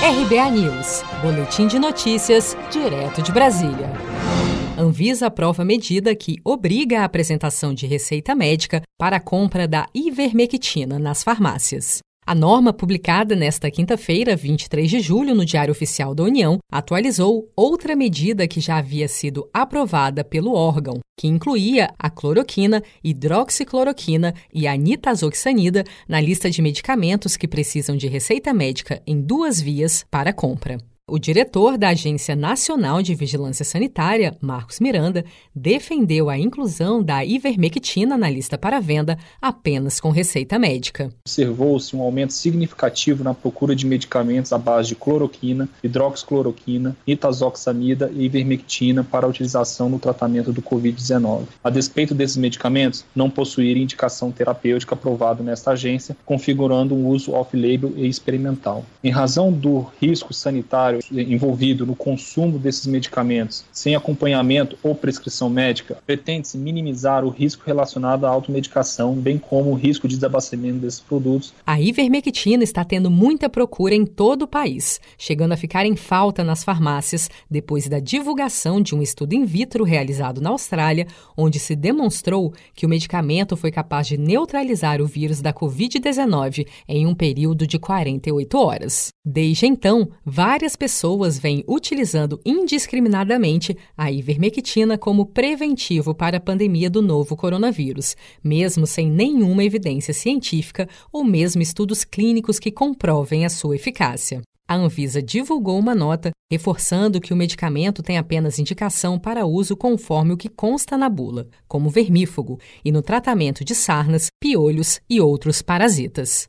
RBA News, Boletim de Notícias, direto de Brasília. Anvisa aprova medida que obriga a apresentação de receita médica para a compra da ivermectina nas farmácias. A norma, publicada nesta quinta-feira, 23 de julho, no Diário Oficial da União, atualizou outra medida que já havia sido aprovada pelo órgão, que incluía a cloroquina, hidroxicloroquina e a nitazoxanida na lista de medicamentos que precisam de receita médica em duas vias para compra. O diretor da Agência Nacional de Vigilância Sanitária, Marcos Miranda, defendeu a inclusão da ivermectina na lista para venda apenas com receita médica. Observou-se um aumento significativo na procura de medicamentos à base de cloroquina, hidroxicloroquina, nitazoxanida e ivermectina para utilização no tratamento do Covid-19. A despeito desses medicamentos não possuírem indicação terapêutica aprovada nesta agência, configurando um uso off-label e experimental. Em razão do risco sanitário envolvido no consumo desses medicamentos sem acompanhamento ou prescrição médica, pretende-se minimizar o risco relacionado à automedicação, bem como o risco de desabastecimento desses produtos. A ivermectina está tendo muita procura em todo o país, chegando a ficar em falta nas farmácias depois da divulgação de um estudo in vitro realizado na Austrália, onde se demonstrou que o medicamento foi capaz de neutralizar o vírus da Covid-19 em um período de 48 horas. Desde então, várias pessoas pessoas vêm utilizando indiscriminadamente a ivermectina como preventivo para a pandemia do novo coronavírus, mesmo sem nenhuma evidência científica ou mesmo estudos clínicos que comprovem a sua eficácia. A Anvisa divulgou uma nota reforçando que o medicamento tem apenas indicação para uso conforme o que consta na bula, como vermífugo, e no tratamento de sarnas, piolhos e outros parasitas.